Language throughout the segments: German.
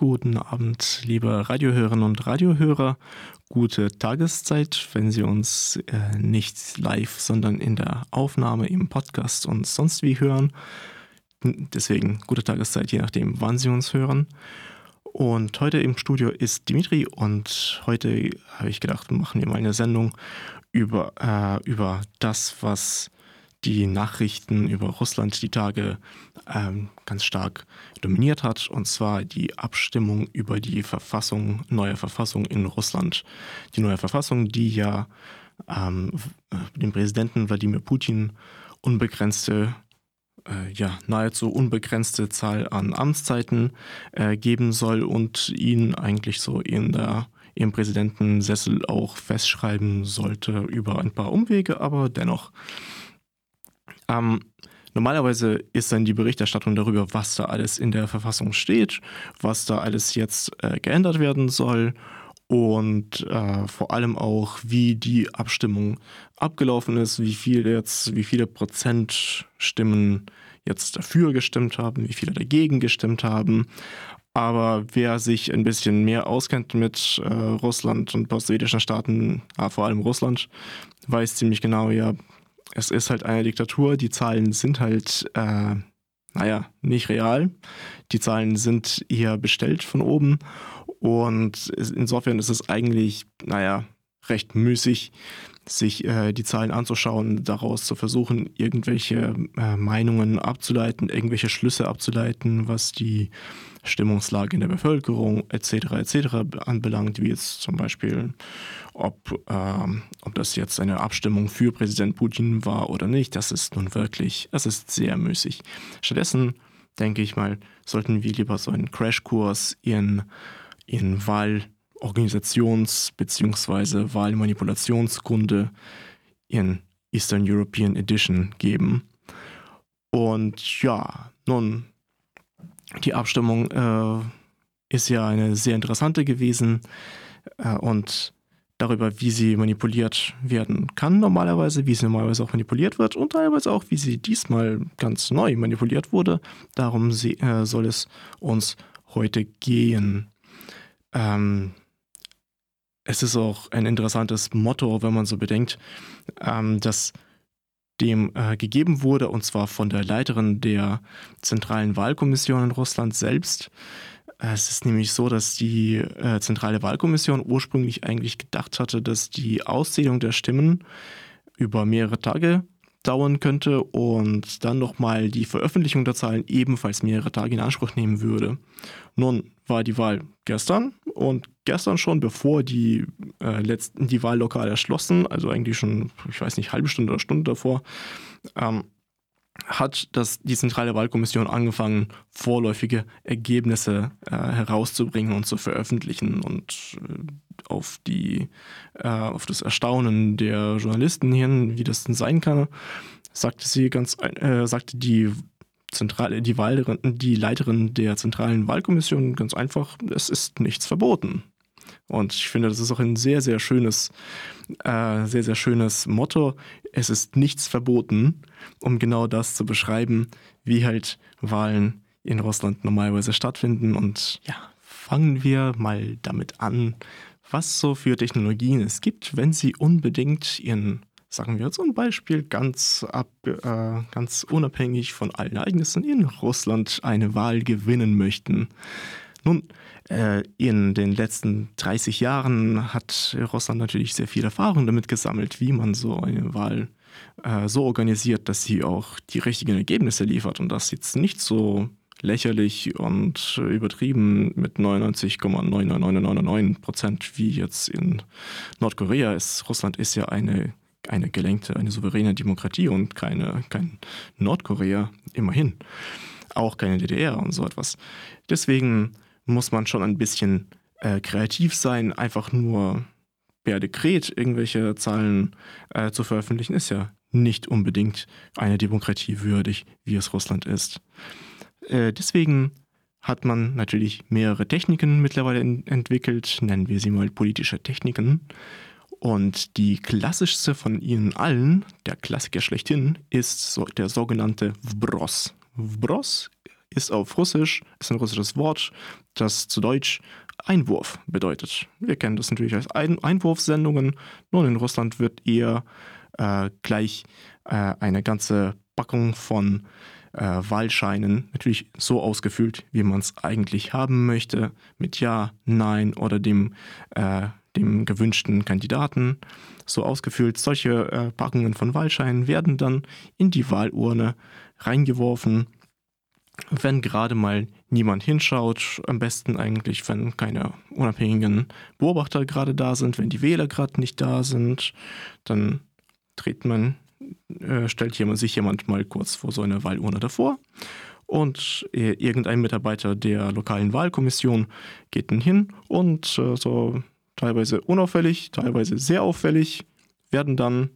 Guten Abend, liebe Radiohörerinnen und Radiohörer. Gute Tageszeit, wenn Sie uns äh, nicht live, sondern in der Aufnahme im Podcast und sonst wie hören. Deswegen gute Tageszeit, je nachdem, wann Sie uns hören. Und heute im Studio ist Dimitri und heute habe ich gedacht, machen wir mal eine Sendung über, äh, über das, was die Nachrichten über Russland die Tage ähm, ganz stark dominiert hat, und zwar die Abstimmung über die Verfassung, neue Verfassung in Russland. Die neue Verfassung, die ja ähm, dem Präsidenten Wladimir Putin unbegrenzte äh, ja, nahezu unbegrenzte Zahl an Amtszeiten äh, geben soll und ihn eigentlich so in der im Präsidentensessel auch festschreiben sollte über ein paar Umwege, aber dennoch ähm, normalerweise ist dann die Berichterstattung darüber, was da alles in der Verfassung steht, was da alles jetzt äh, geändert werden soll und äh, vor allem auch, wie die Abstimmung abgelaufen ist, wie viel jetzt, wie viele Prozent Stimmen jetzt dafür gestimmt haben, wie viele dagegen gestimmt haben. Aber wer sich ein bisschen mehr auskennt mit äh, Russland und postsowjetischen Staaten, äh, vor allem Russland, weiß ziemlich genau, ja, es ist halt eine Diktatur, die Zahlen sind halt, äh, naja, nicht real. Die Zahlen sind eher bestellt von oben und insofern ist es eigentlich, naja, recht müßig, sich äh, die Zahlen anzuschauen, daraus zu versuchen, irgendwelche äh, Meinungen abzuleiten, irgendwelche Schlüsse abzuleiten, was die Stimmungslage in der Bevölkerung etc. etc. anbelangt, wie jetzt zum Beispiel, ob, äh, ob das jetzt eine Abstimmung für Präsident Putin war oder nicht. Das ist nun wirklich, es ist sehr müßig. Stattdessen denke ich mal, sollten wir lieber so einen Crashkurs in, in Wahlorganisations- bzw. Wahlmanipulationskunde in Eastern European Edition geben. Und ja, nun die Abstimmung äh, ist ja eine sehr interessante gewesen äh, und darüber, wie sie manipuliert werden kann normalerweise, wie sie normalerweise auch manipuliert wird und teilweise auch, wie sie diesmal ganz neu manipuliert wurde. Darum sie, äh, soll es uns heute gehen. Ähm, es ist auch ein interessantes Motto, wenn man so bedenkt, ähm, dass dem äh, gegeben wurde, und zwar von der Leiterin der Zentralen Wahlkommission in Russland selbst. Es ist nämlich so, dass die äh, Zentrale Wahlkommission ursprünglich eigentlich gedacht hatte, dass die Auszählung der Stimmen über mehrere Tage dauern könnte und dann nochmal die Veröffentlichung der Zahlen ebenfalls mehrere Tage in Anspruch nehmen würde. Nun war die Wahl gestern und gestern schon, bevor die, äh, letzten, die Wahllokale erschlossen, also eigentlich schon, ich weiß nicht, halbe Stunde oder Stunde davor, ähm, hat das, die Zentrale Wahlkommission angefangen, vorläufige Ergebnisse äh, herauszubringen und zu veröffentlichen. Und äh, auf, die, äh, auf das Erstaunen der Journalisten hin, wie das denn sein kann, sagte sie ganz, äh, sagte die Zentrale, die, Wahllerin, die Leiterin der Zentralen Wahlkommission ganz einfach, es ist nichts verboten. Und ich finde, das ist auch ein sehr, sehr schönes, äh, sehr, sehr schönes Motto. Es ist nichts verboten, um genau das zu beschreiben, wie halt Wahlen in Russland normalerweise stattfinden. Und ja, fangen wir mal damit an, was so für Technologien es gibt, wenn sie unbedingt ihren, sagen wir zum Beispiel ganz, ab, äh, ganz unabhängig von allen Ereignissen in Russland eine Wahl gewinnen möchten. Nun, äh, in den letzten 30 Jahren hat Russland natürlich sehr viel Erfahrung damit gesammelt, wie man so eine Wahl äh, so organisiert, dass sie auch die richtigen Ergebnisse liefert und das jetzt nicht so lächerlich und übertrieben mit 99,99999 Prozent wie jetzt in Nordkorea ist. Russland ist ja eine eine gelenkte, eine souveräne Demokratie und keine, kein Nordkorea, immerhin. Auch keine DDR und so etwas. Deswegen muss man schon ein bisschen äh, kreativ sein, einfach nur per Dekret irgendwelche Zahlen äh, zu veröffentlichen, ist ja nicht unbedingt eine Demokratie würdig, wie es Russland ist. Äh, deswegen hat man natürlich mehrere Techniken mittlerweile in, entwickelt, nennen wir sie mal politische Techniken. Und die klassischste von ihnen allen, der Klassiker schlechthin, ist so der sogenannte Vbros. Vbros ist auf Russisch, ist ein russisches Wort, das zu Deutsch Einwurf bedeutet. Wir kennen das natürlich als ein Einwurfsendungen. Nun, in Russland wird eher äh, gleich äh, eine ganze Packung von äh, Wahlscheinen natürlich so ausgefüllt, wie man es eigentlich haben möchte, mit Ja, Nein oder dem, äh, dem gewünschten Kandidaten. So ausgefüllt, solche äh, Packungen von Wahlscheinen werden dann in die Wahlurne reingeworfen wenn gerade mal niemand hinschaut, am besten eigentlich, wenn keine unabhängigen Beobachter gerade da sind, wenn die Wähler gerade nicht da sind, dann dreht man, äh, stellt jemand, sich jemand mal kurz vor so einer Wahlurne davor und äh, irgendein Mitarbeiter der lokalen Wahlkommission geht dann hin und äh, so teilweise unauffällig, teilweise sehr auffällig werden dann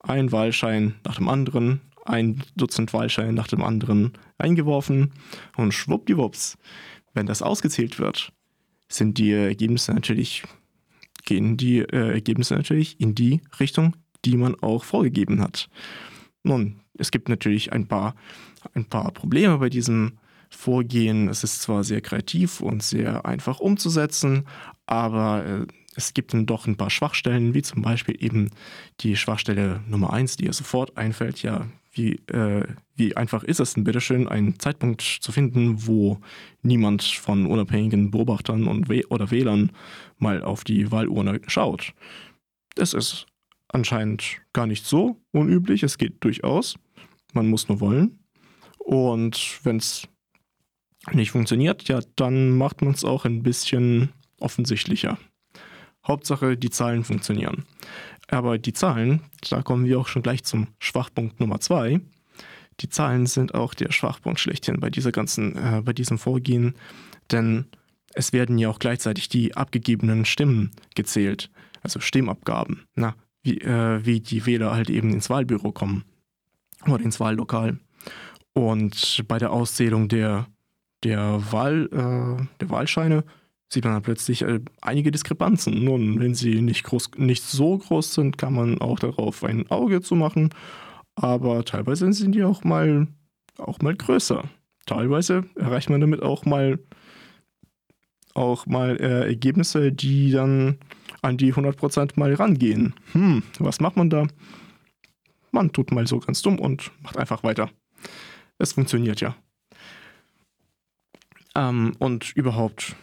ein Wahlschein nach dem anderen ein Dutzend Wahlscheine nach dem anderen eingeworfen und schwuppdiwupps, wenn das ausgezählt wird, sind die Ergebnisse natürlich, gehen die äh, Ergebnisse natürlich in die Richtung, die man auch vorgegeben hat. Nun, es gibt natürlich ein paar, ein paar Probleme bei diesem Vorgehen. Es ist zwar sehr kreativ und sehr einfach umzusetzen, aber äh, es gibt dann doch ein paar Schwachstellen, wie zum Beispiel eben die Schwachstelle Nummer eins, die ihr sofort einfällt. Ja, wie, äh, wie einfach ist es denn bitteschön, einen Zeitpunkt zu finden, wo niemand von unabhängigen Beobachtern und We oder Wählern mal auf die Wahlurne schaut? Das ist anscheinend gar nicht so unüblich. Es geht durchaus. Man muss nur wollen. Und wenn es nicht funktioniert, ja, dann macht man es auch ein bisschen offensichtlicher. Hauptsache, die Zahlen funktionieren. Aber die Zahlen, da kommen wir auch schon gleich zum Schwachpunkt Nummer zwei. Die Zahlen sind auch der Schwachpunkt schlechthin bei dieser ganzen, äh, bei diesem Vorgehen, denn es werden ja auch gleichzeitig die abgegebenen Stimmen gezählt, also Stimmabgaben, na, wie, äh, wie die Wähler halt eben ins Wahlbüro kommen oder ins Wahllokal. Und bei der Auszählung der, der, Wahl, äh, der Wahlscheine sieht man dann plötzlich äh, einige Diskrepanzen. Nun, wenn sie nicht, groß, nicht so groß sind, kann man auch darauf ein Auge zu machen. Aber teilweise sind die auch mal, auch mal größer. Teilweise erreicht man damit auch mal, auch mal äh, Ergebnisse, die dann an die 100% mal rangehen. Hm, was macht man da? Man tut mal so ganz dumm und macht einfach weiter. Es funktioniert ja. Ähm, und überhaupt,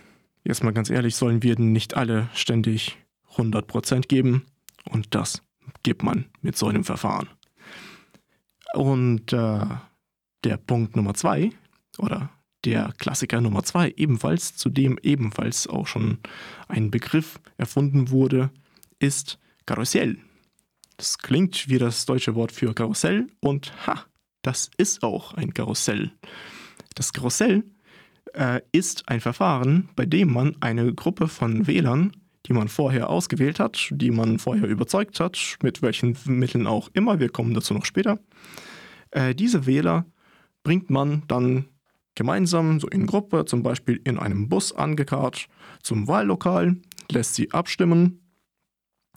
jetzt mal ganz ehrlich, sollen wir nicht alle ständig 100% geben. Und das gibt man mit so einem Verfahren. Und äh, der Punkt Nummer zwei, oder der Klassiker Nummer zwei, ebenfalls, zu dem ebenfalls auch schon ein Begriff erfunden wurde, ist Karussell. Das klingt wie das deutsche Wort für Karussell und ha, das ist auch ein Karussell. Das Karussell äh, ist ein Verfahren, bei dem man eine Gruppe von Wählern, die man vorher ausgewählt hat, die man vorher überzeugt hat, mit welchen Mitteln auch immer, wir kommen dazu noch später, äh, diese Wähler bringt man dann gemeinsam, so in Gruppe, zum Beispiel in einem Bus angekarrt, zum Wahllokal, lässt sie abstimmen,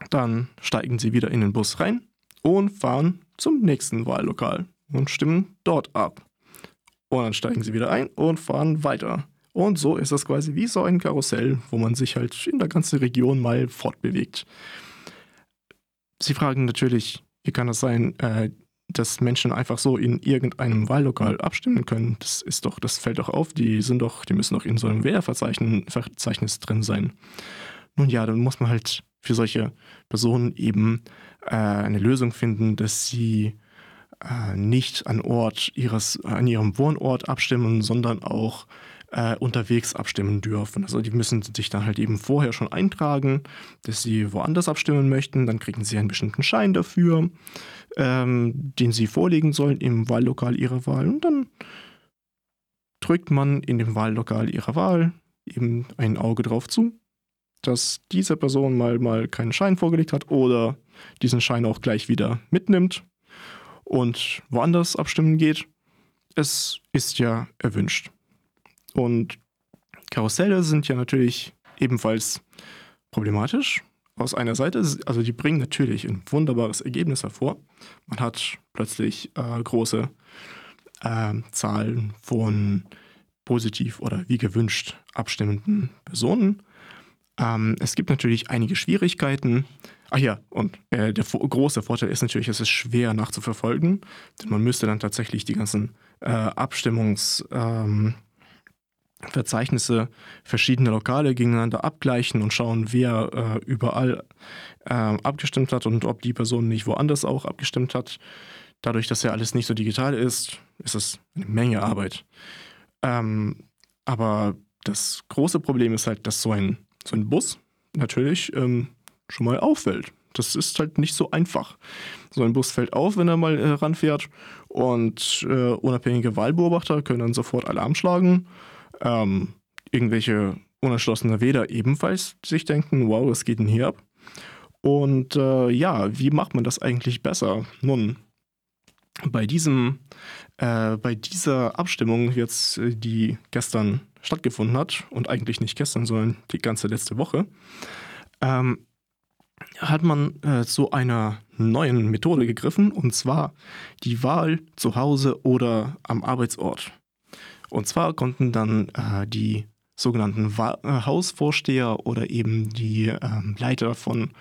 dann steigen sie wieder in den Bus rein und fahren zum nächsten Wahllokal und stimmen dort ab. Und dann steigen sie wieder ein und fahren weiter. Und so ist das quasi wie so ein Karussell, wo man sich halt in der ganzen Region mal fortbewegt. Sie fragen natürlich, wie kann es sein, äh, dass Menschen einfach so in irgendeinem Wahllokal abstimmen können? Das ist doch, das fällt doch auf, die sind doch, die müssen doch in so einem Wählerverzeichnis drin sein. Nun ja, dann muss man halt für solche Personen eben äh, eine Lösung finden, dass sie nicht an Ort ihres, an ihrem Wohnort abstimmen, sondern auch äh, unterwegs abstimmen dürfen. Also die müssen sich dann halt eben vorher schon eintragen, dass sie woanders abstimmen möchten. Dann kriegen sie einen bestimmten Schein dafür, ähm, den sie vorlegen sollen im Wahllokal ihrer Wahl. Und dann drückt man in dem Wahllokal ihrer Wahl eben ein Auge drauf zu, dass diese Person mal, mal keinen Schein vorgelegt hat oder diesen Schein auch gleich wieder mitnimmt und woanders abstimmen geht. Es ist ja erwünscht. Und Karusselle sind ja natürlich ebenfalls problematisch. Aus einer Seite, also die bringen natürlich ein wunderbares Ergebnis hervor. Man hat plötzlich äh, große äh, Zahlen von positiv oder wie gewünscht abstimmenden Personen. Ähm, es gibt natürlich einige Schwierigkeiten. Ach ja, und äh, der große Vorteil ist natürlich, es ist schwer nachzuverfolgen, denn man müsste dann tatsächlich die ganzen äh, Abstimmungs... Ähm, verschiedener Lokale gegeneinander abgleichen und schauen, wer äh, überall äh, abgestimmt hat und ob die Person nicht woanders auch abgestimmt hat. Dadurch, dass ja alles nicht so digital ist, ist es eine Menge Arbeit. Ähm, aber das große Problem ist halt, dass so ein, so ein Bus natürlich ähm, schon mal auffällt. Das ist halt nicht so einfach. So ein Bus fällt auf, wenn er mal äh, ranfährt und äh, unabhängige Wahlbeobachter können dann sofort Alarm schlagen ähm, irgendwelche unerschlossene Wähler ebenfalls sich denken, wow, was geht denn hier ab? Und äh, ja, wie macht man das eigentlich besser? Nun, bei diesem, äh, bei dieser Abstimmung jetzt, äh, die gestern stattgefunden hat und eigentlich nicht gestern, sondern die ganze letzte Woche, ähm, hat man äh, zu einer neuen Methode gegriffen und zwar die Wahl zu Hause oder am Arbeitsort. Und zwar konnten dann äh, die sogenannten Wa äh, Hausvorsteher oder eben die äh, Leiter von,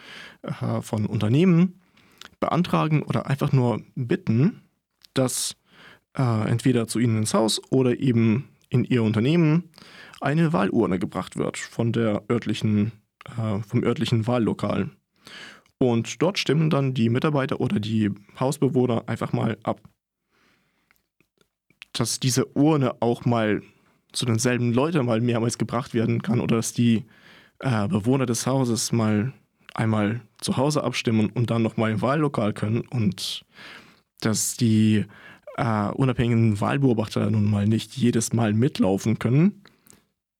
äh, von Unternehmen beantragen oder einfach nur bitten, dass äh, entweder zu ihnen ins Haus oder eben in ihr Unternehmen eine Wahlurne gebracht wird von der örtlichen, äh, vom örtlichen Wahllokal. Und dort stimmen dann die Mitarbeiter oder die Hausbewohner einfach mal ab dass diese Urne auch mal zu denselben Leuten mal mehrmals gebracht werden kann oder dass die äh, Bewohner des Hauses mal einmal zu Hause abstimmen und dann nochmal im Wahllokal können und dass die äh, unabhängigen Wahlbeobachter nun mal nicht jedes Mal mitlaufen können,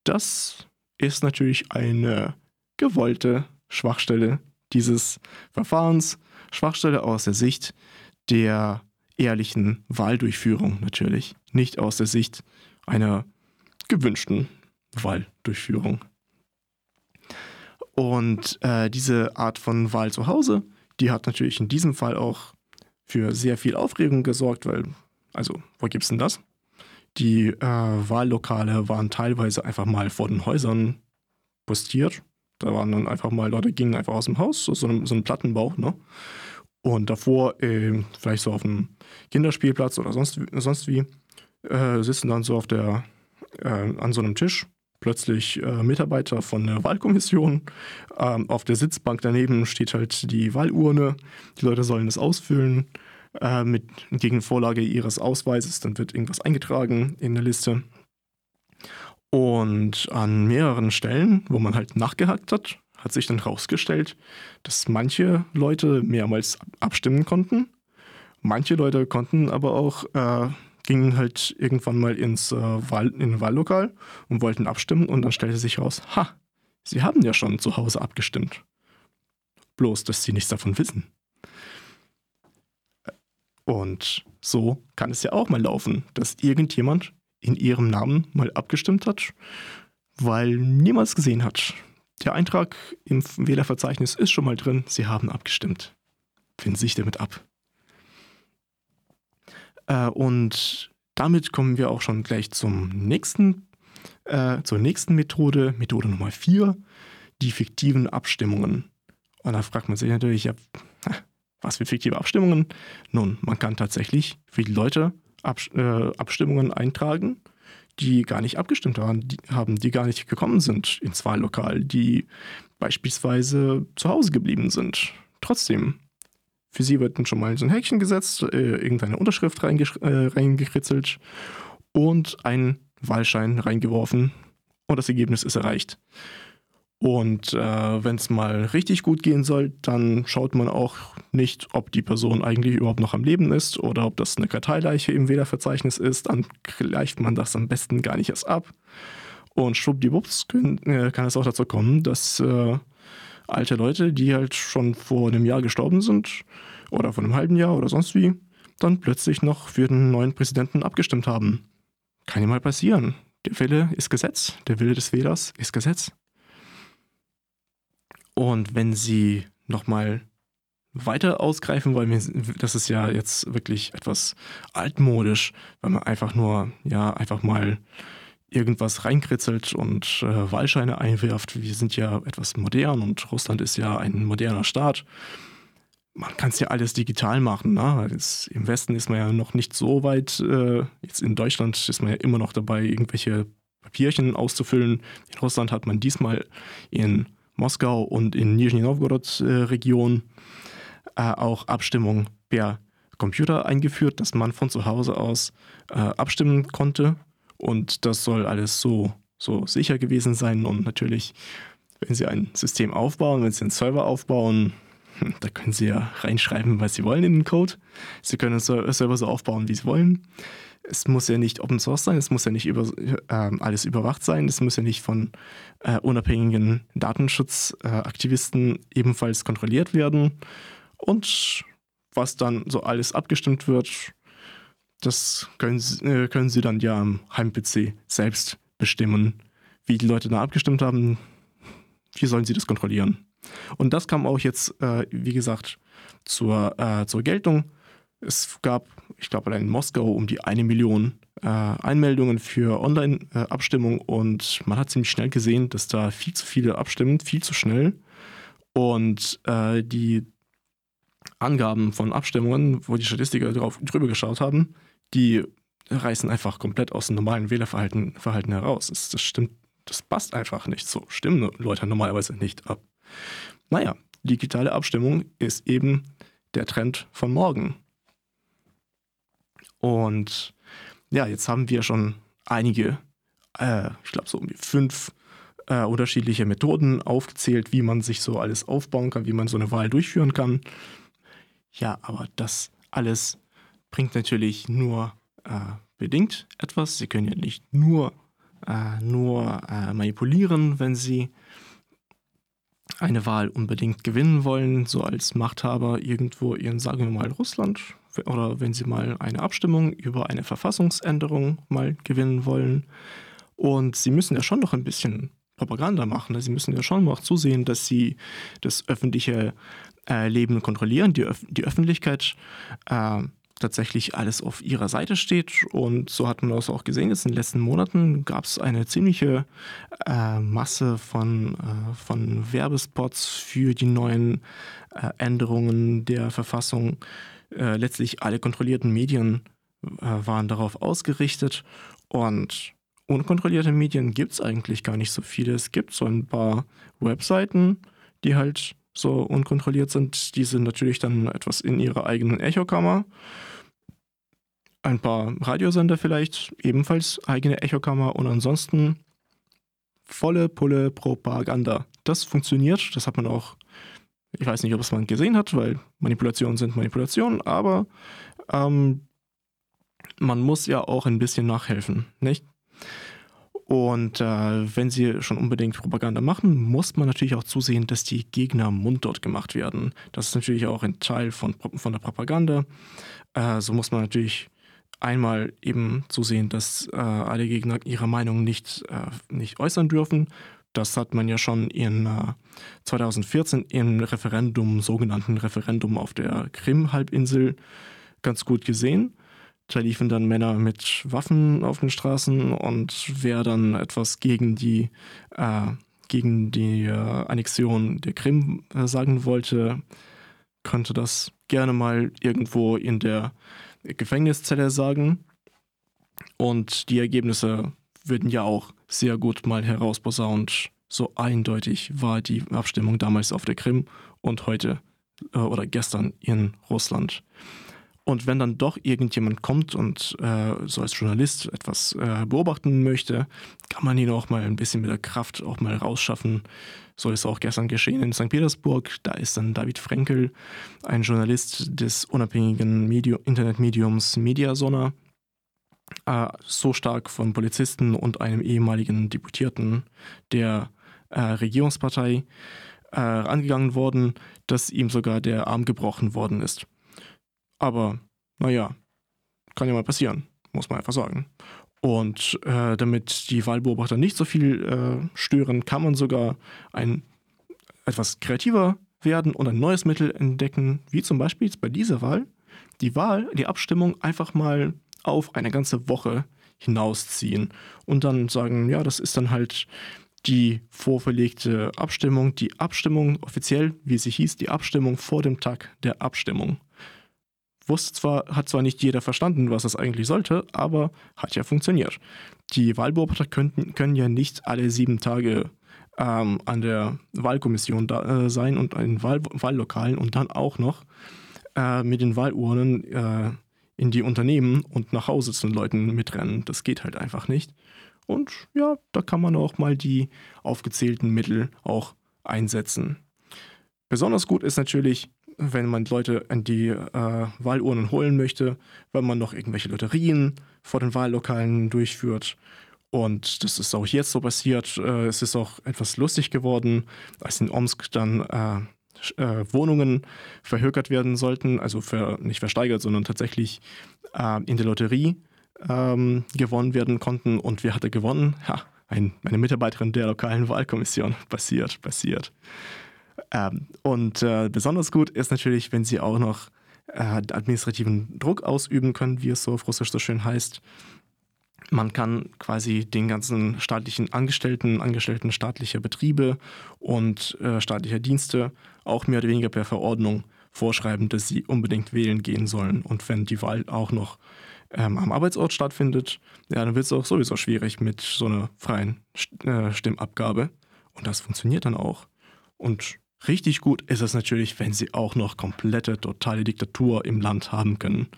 das ist natürlich eine gewollte Schwachstelle dieses Verfahrens. Schwachstelle aus der Sicht der ehrlichen Wahldurchführung natürlich, nicht aus der Sicht einer gewünschten Wahldurchführung. Und äh, diese Art von Wahl zu Hause, die hat natürlich in diesem Fall auch für sehr viel Aufregung gesorgt, weil, also, wo gibt's denn das? Die äh, Wahllokale waren teilweise einfach mal vor den Häusern postiert. Da waren dann einfach mal Leute, gingen einfach aus dem Haus, so, so, einem, so einem Plattenbau, ne? Und davor, äh, vielleicht so auf einem Kinderspielplatz oder sonst, sonst wie, äh, sitzen dann so auf der, äh, an so einem Tisch plötzlich äh, Mitarbeiter von der Wahlkommission. Ähm, auf der Sitzbank daneben steht halt die Wahlurne. Die Leute sollen das ausfüllen äh, mit gegen Vorlage ihres Ausweises. Dann wird irgendwas eingetragen in der Liste. Und an mehreren Stellen, wo man halt nachgehakt hat, hat sich dann herausgestellt, dass manche Leute mehrmals abstimmen konnten. Manche Leute konnten aber auch, äh, gingen halt irgendwann mal ins äh, Wahl, in Wahllokal und wollten abstimmen und dann stellte sich heraus, ha, sie haben ja schon zu Hause abgestimmt. Bloß, dass sie nichts davon wissen. Und so kann es ja auch mal laufen, dass irgendjemand in ihrem Namen mal abgestimmt hat, weil niemand gesehen hat, der Eintrag im Wählerverzeichnis ist schon mal drin. Sie haben abgestimmt. Finden Sie sich damit ab. Äh, und damit kommen wir auch schon gleich zum nächsten, äh, zur nächsten Methode, Methode Nummer 4, die fiktiven Abstimmungen. Und da fragt man sich natürlich, ja, was für fiktive Abstimmungen? Nun, man kann tatsächlich viele Leute Abs äh, Abstimmungen eintragen die gar nicht abgestimmt haben die, haben, die gar nicht gekommen sind ins Wahllokal, die beispielsweise zu Hause geblieben sind. Trotzdem, für sie wird dann schon mal so ein Häkchen gesetzt, äh, irgendeine Unterschrift reinge äh, reingekritzelt und ein Wahlschein reingeworfen und das Ergebnis ist erreicht. Und äh, wenn es mal richtig gut gehen soll, dann schaut man auch nicht, ob die Person eigentlich überhaupt noch am Leben ist oder ob das eine Karteileiche im Wählerverzeichnis ist. Dann gleicht man das am besten gar nicht erst ab. Und schwuppdiwupps können, äh, kann es auch dazu kommen, dass äh, alte Leute, die halt schon vor einem Jahr gestorben sind oder vor einem halben Jahr oder sonst wie, dann plötzlich noch für den neuen Präsidenten abgestimmt haben. Kann ja mal passieren. Der Wille ist Gesetz. Der Wille des Wählers ist Gesetz. Und wenn Sie nochmal weiter ausgreifen wollen, das ist ja jetzt wirklich etwas altmodisch, weil man einfach nur, ja, einfach mal irgendwas reinkritzelt und äh, Wahlscheine einwirft. Wir sind ja etwas modern und Russland ist ja ein moderner Staat. Man kann es ja alles digital machen. Ne? Das, Im Westen ist man ja noch nicht so weit. Äh, jetzt in Deutschland ist man ja immer noch dabei, irgendwelche Papierchen auszufüllen. In Russland hat man diesmal in Moskau und in Nizhny Novgorod-Region äh, äh, auch Abstimmung per Computer eingeführt, dass man von zu Hause aus äh, abstimmen konnte. Und das soll alles so, so sicher gewesen sein. Und natürlich, wenn Sie ein System aufbauen, wenn Sie einen Server aufbauen, hm, da können Sie ja reinschreiben, was Sie wollen in den Code. Sie können es selber so aufbauen, wie Sie wollen es muss ja nicht Open Source sein, es muss ja nicht über, äh, alles überwacht sein, es muss ja nicht von äh, unabhängigen Datenschutzaktivisten äh, ebenfalls kontrolliert werden. Und was dann so alles abgestimmt wird, das können, äh, können Sie dann ja am Heim-PC selbst bestimmen. Wie die Leute da abgestimmt haben, wie sollen Sie das kontrollieren? Und das kam auch jetzt, äh, wie gesagt, zur, äh, zur Geltung es gab, ich glaube, allein in Moskau um die eine Million äh, Einmeldungen für Online-Abstimmung und man hat ziemlich schnell gesehen, dass da viel zu viele abstimmen, viel zu schnell. Und äh, die Angaben von Abstimmungen, wo die Statistiker drauf, drüber geschaut haben, die reißen einfach komplett aus dem normalen Wählerverhalten Verhalten heraus. Das, das stimmt, das passt einfach nicht. So stimmen Leute normalerweise nicht ab. Naja, digitale Abstimmung ist eben der Trend von morgen. Und ja, jetzt haben wir schon einige, äh, ich glaube so um die fünf äh, unterschiedliche Methoden aufgezählt, wie man sich so alles aufbauen kann, wie man so eine Wahl durchführen kann. Ja, aber das alles bringt natürlich nur äh, bedingt etwas. Sie können ja nicht nur, äh, nur äh, manipulieren, wenn Sie eine Wahl unbedingt gewinnen wollen, so als Machthaber irgendwo in, sagen wir mal, Russland oder wenn Sie mal eine Abstimmung über eine Verfassungsänderung mal gewinnen wollen. Und Sie müssen ja schon noch ein bisschen Propaganda machen. Sie müssen ja schon noch zusehen, dass Sie das öffentliche äh, Leben kontrollieren, die, Öf die Öffentlichkeit äh, tatsächlich alles auf ihrer Seite steht. Und so hat man das auch gesehen. Jetzt in den letzten Monaten gab es eine ziemliche äh, Masse von, äh, von Werbespots für die neuen äh, Änderungen der Verfassung. Äh, letztlich alle kontrollierten Medien äh, waren darauf ausgerichtet. Und unkontrollierte Medien gibt es eigentlich gar nicht so viele. Es gibt so ein paar Webseiten, die halt so unkontrolliert sind. Die sind natürlich dann etwas in ihrer eigenen Echokammer ein paar Radiosender vielleicht, ebenfalls eigene Echokammer und ansonsten volle Pulle Propaganda. Das funktioniert, das hat man auch, ich weiß nicht, ob es man gesehen hat, weil Manipulationen sind Manipulationen, aber ähm, man muss ja auch ein bisschen nachhelfen, nicht? Und äh, wenn sie schon unbedingt Propaganda machen, muss man natürlich auch zusehen, dass die Gegner mundtot gemacht werden. Das ist natürlich auch ein Teil von, von der Propaganda. Äh, so muss man natürlich einmal eben zu sehen, dass äh, alle Gegner ihre Meinung nicht, äh, nicht äußern dürfen. Das hat man ja schon in äh, 2014 im Referendum, sogenannten Referendum auf der Krim-Halbinsel ganz gut gesehen. Da liefen dann Männer mit Waffen auf den Straßen und wer dann etwas gegen die, äh, gegen die äh, Annexion der Krim äh, sagen wollte, könnte das gerne mal irgendwo in der Gefängniszelle sagen. Und die Ergebnisse würden ja auch sehr gut mal herausposaunt. So eindeutig war die Abstimmung damals auf der Krim und heute äh, oder gestern in Russland. Und wenn dann doch irgendjemand kommt und äh, so als Journalist etwas äh, beobachten möchte, kann man ihn auch mal ein bisschen mit der Kraft auch mal rausschaffen. So ist auch gestern geschehen in St. Petersburg. Da ist dann David Frenkel, ein Journalist des unabhängigen Medium, Internetmediums Mediasona, äh, so stark von Polizisten und einem ehemaligen Deputierten der äh, Regierungspartei äh, angegangen worden, dass ihm sogar der Arm gebrochen worden ist. Aber naja, kann ja mal passieren, muss man einfach sagen. Und äh, damit die Wahlbeobachter nicht so viel äh, stören, kann man sogar ein etwas kreativer werden und ein neues Mittel entdecken, wie zum Beispiel bei dieser Wahl die Wahl, die Abstimmung einfach mal auf eine ganze Woche hinausziehen und dann sagen, ja, das ist dann halt die vorverlegte Abstimmung, die Abstimmung offiziell, wie sie hieß, die Abstimmung vor dem Tag der Abstimmung wusste zwar, hat zwar nicht jeder verstanden, was das eigentlich sollte, aber hat ja funktioniert. Die Wahlbeobachter könnten, können ja nicht alle sieben Tage ähm, an der Wahlkommission da, äh, sein und in Wahl, Wahllokalen und dann auch noch äh, mit den Wahlurnen äh, in die Unternehmen und nach Hause zu den Leuten mitrennen. Das geht halt einfach nicht. Und ja, da kann man auch mal die aufgezählten Mittel auch einsetzen. Besonders gut ist natürlich wenn man Leute an die äh, Wahlurnen holen möchte, wenn man noch irgendwelche Lotterien vor den Wahllokalen durchführt. Und das ist auch jetzt so passiert. Äh, es ist auch etwas lustig geworden, als in Omsk dann äh, äh, Wohnungen verhökert werden sollten, also für, nicht versteigert, sondern tatsächlich äh, in der Lotterie ähm, gewonnen werden konnten. Und wer hatte gewonnen? Ja, ein, eine Mitarbeiterin der lokalen Wahlkommission. Passiert, passiert. Ähm, und äh, besonders gut ist natürlich, wenn sie auch noch äh, administrativen Druck ausüben können, wie es so auf Russisch so schön heißt. Man kann quasi den ganzen staatlichen Angestellten, Angestellten staatlicher Betriebe und äh, staatlicher Dienste auch mehr oder weniger per Verordnung vorschreiben, dass sie unbedingt wählen gehen sollen. Und wenn die Wahl auch noch ähm, am Arbeitsort stattfindet, ja, dann wird es auch sowieso schwierig mit so einer freien äh, Stimmabgabe. Und das funktioniert dann auch. Und Richtig gut ist es natürlich, wenn sie auch noch komplette, totale Diktatur im Land haben können.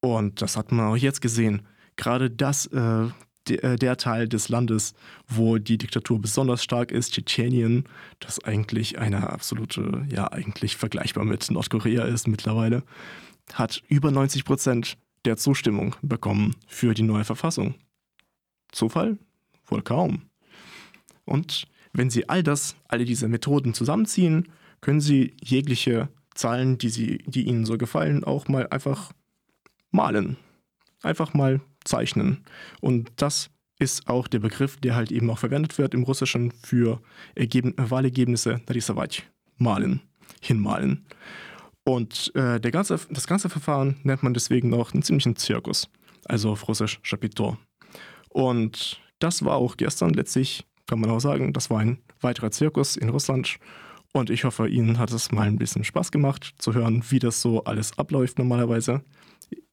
Und das hat man auch jetzt gesehen. Gerade das, äh, der, äh, der Teil des Landes, wo die Diktatur besonders stark ist, Tschetschenien, das eigentlich eine absolute, ja, eigentlich vergleichbar mit Nordkorea ist mittlerweile, hat über 90 Prozent der Zustimmung bekommen für die neue Verfassung. Zufall? Wohl kaum. Und wenn Sie all das, alle diese Methoden zusammenziehen, können Sie jegliche Zahlen, die, Sie, die Ihnen so gefallen, auch mal einfach malen. Einfach mal zeichnen. Und das ist auch der Begriff, der halt eben auch verwendet wird im Russischen für Ergeben Wahlergebnisse, Narisavach, malen, hinmalen. Und äh, der ganze, das ganze Verfahren nennt man deswegen auch einen ziemlichen Zirkus, also auf Russisch Chapiteau. Und das war auch gestern letztlich kann man auch sagen, das war ein weiterer Zirkus in Russland. Und ich hoffe, Ihnen hat es mal ein bisschen Spaß gemacht, zu hören, wie das so alles abläuft normalerweise.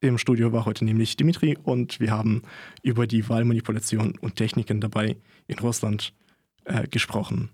Im Studio war heute nämlich Dimitri und wir haben über die Wahlmanipulation und Techniken dabei in Russland äh, gesprochen.